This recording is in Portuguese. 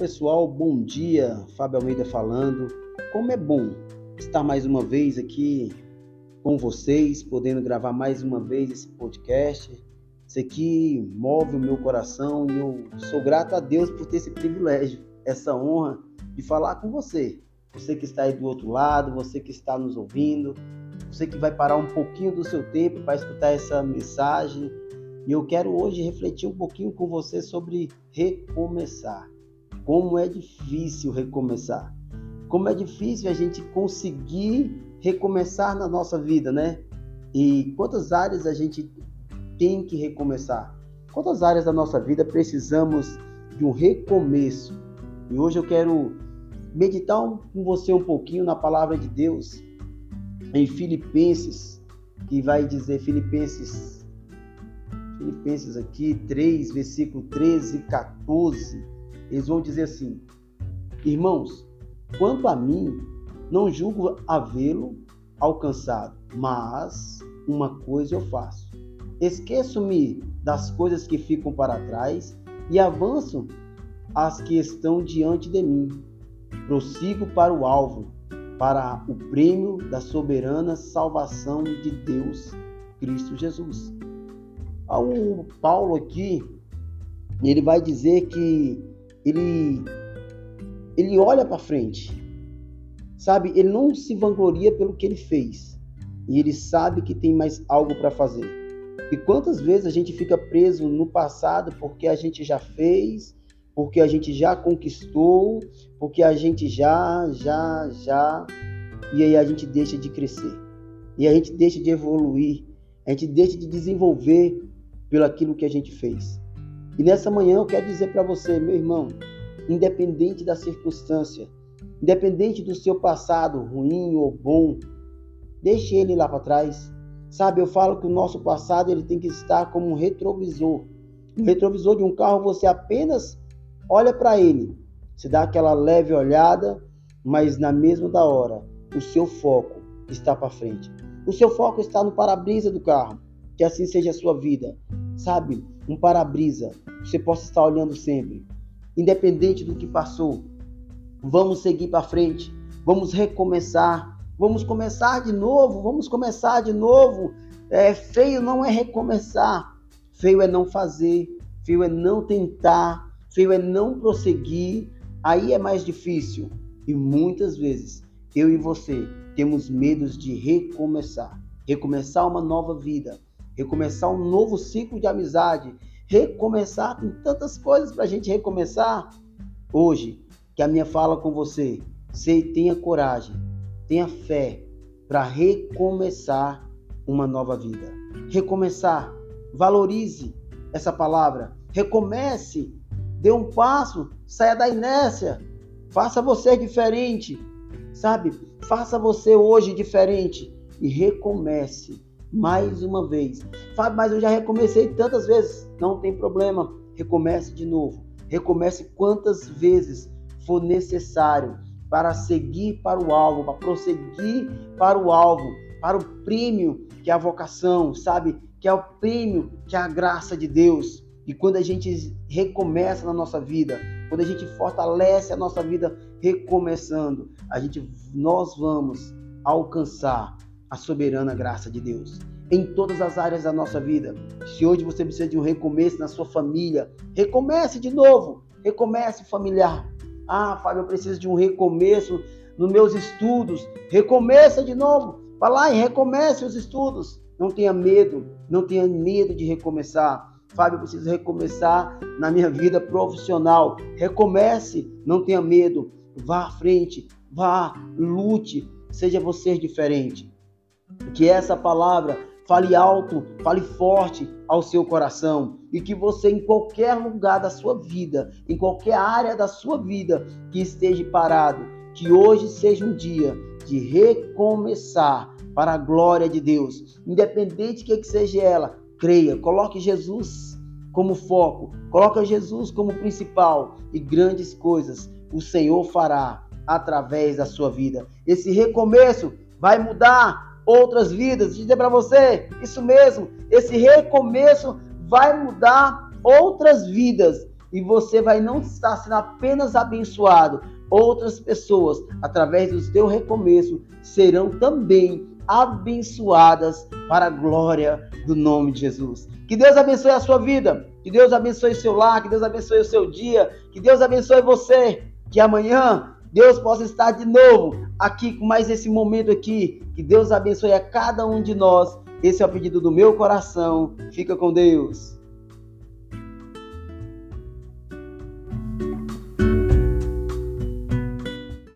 pessoal, bom dia. Fábio Almeida falando. Como é bom estar mais uma vez aqui com vocês, podendo gravar mais uma vez esse podcast. Isso aqui move o meu coração e eu sou grato a Deus por ter esse privilégio, essa honra de falar com você. Você que está aí do outro lado, você que está nos ouvindo, você que vai parar um pouquinho do seu tempo para escutar essa mensagem. E eu quero hoje refletir um pouquinho com você sobre recomeçar. Como é difícil recomeçar. Como é difícil a gente conseguir recomeçar na nossa vida, né? E quantas áreas a gente tem que recomeçar? Quantas áreas da nossa vida precisamos de um recomeço? E hoje eu quero meditar com você um pouquinho na palavra de Deus em Filipenses, que vai dizer Filipenses Filipenses aqui 3, versículo 13 e 14 eles vão dizer assim: Irmãos, quanto a mim, não julgo havê-lo alcançado, mas uma coisa eu faço. Esqueço-me das coisas que ficam para trás e avanço as que estão diante de mim. Prossigo para o alvo, para o prêmio da soberana salvação de Deus, Cristo Jesus. O Paulo aqui, ele vai dizer que ele ele olha para frente. Sabe? Ele não se vangloria pelo que ele fez. E ele sabe que tem mais algo para fazer. E quantas vezes a gente fica preso no passado porque a gente já fez, porque a gente já conquistou, porque a gente já, já, já, e aí a gente deixa de crescer. E a gente deixa de evoluir, a gente deixa de desenvolver pelo aquilo que a gente fez. E nessa manhã eu quero dizer para você, meu irmão, independente da circunstância, independente do seu passado ruim ou bom, deixe ele lá para trás. Sabe, eu falo que o nosso passado ele tem que estar como um retrovisor. Um retrovisor de um carro, você apenas olha para ele, se dá aquela leve olhada, mas na mesma da hora, o seu foco está para frente. O seu foco está no para-brisa do carro. Que assim seja a sua vida. Sabe, um para-brisa você possa estar olhando sempre, independente do que passou. Vamos seguir para frente, vamos recomeçar, vamos começar de novo, vamos começar de novo. É, feio não é recomeçar, feio é não fazer, feio é não tentar, feio é não prosseguir. Aí é mais difícil e muitas vezes eu e você temos medos de recomeçar, recomeçar uma nova vida, recomeçar um novo ciclo de amizade, recomeçar, tem tantas coisas para a gente recomeçar. Hoje, que a minha fala com você, sei, tenha coragem, tenha fé para recomeçar uma nova vida. Recomeçar, valorize essa palavra, recomece, dê um passo, saia da inércia, faça você diferente, sabe? Faça você hoje diferente. E recomece mais uma vez. Fábio, mas eu já recomecei tantas vezes. Não tem problema, recomece de novo. Recomece quantas vezes for necessário para seguir para o alvo, para prosseguir para o alvo, para o prêmio que é a vocação, sabe? Que é o prêmio que é a graça de Deus. E quando a gente recomeça na nossa vida, quando a gente fortalece a nossa vida recomeçando, a gente nós vamos alcançar a soberana graça de Deus em todas as áreas da nossa vida. Se hoje você precisa de um recomeço na sua família, recomece de novo. Recomece familiar. Ah, Fábio, eu preciso de um recomeço nos meus estudos. Recomeça de novo. Vá lá e recomece os estudos. Não tenha medo, não tenha medo de recomeçar. Fábio, eu preciso recomeçar na minha vida profissional. Recomece, não tenha medo. Vá à frente, vá, lute, seja você diferente. Que essa palavra fale alto, fale forte ao seu coração e que você, em qualquer lugar da sua vida, em qualquer área da sua vida que esteja parado, que hoje seja um dia de recomeçar para a glória de Deus, independente que, que seja ela, creia, coloque Jesus como foco, coloque Jesus como principal e grandes coisas o Senhor fará através da sua vida. Esse recomeço vai mudar outras vidas. Dizer para você, isso mesmo, esse recomeço vai mudar outras vidas. e você vai não estar sendo apenas abençoado, outras pessoas, através do teu recomeço, serão também abençoadas para a glória do nome de Jesus. Que Deus abençoe a sua vida, que Deus abençoe seu lar, que Deus abençoe o seu dia, que Deus abençoe você, que amanhã Deus possa estar de novo aqui com mais esse momento aqui. Que Deus abençoe a cada um de nós. Esse é o pedido do meu coração. Fica com Deus.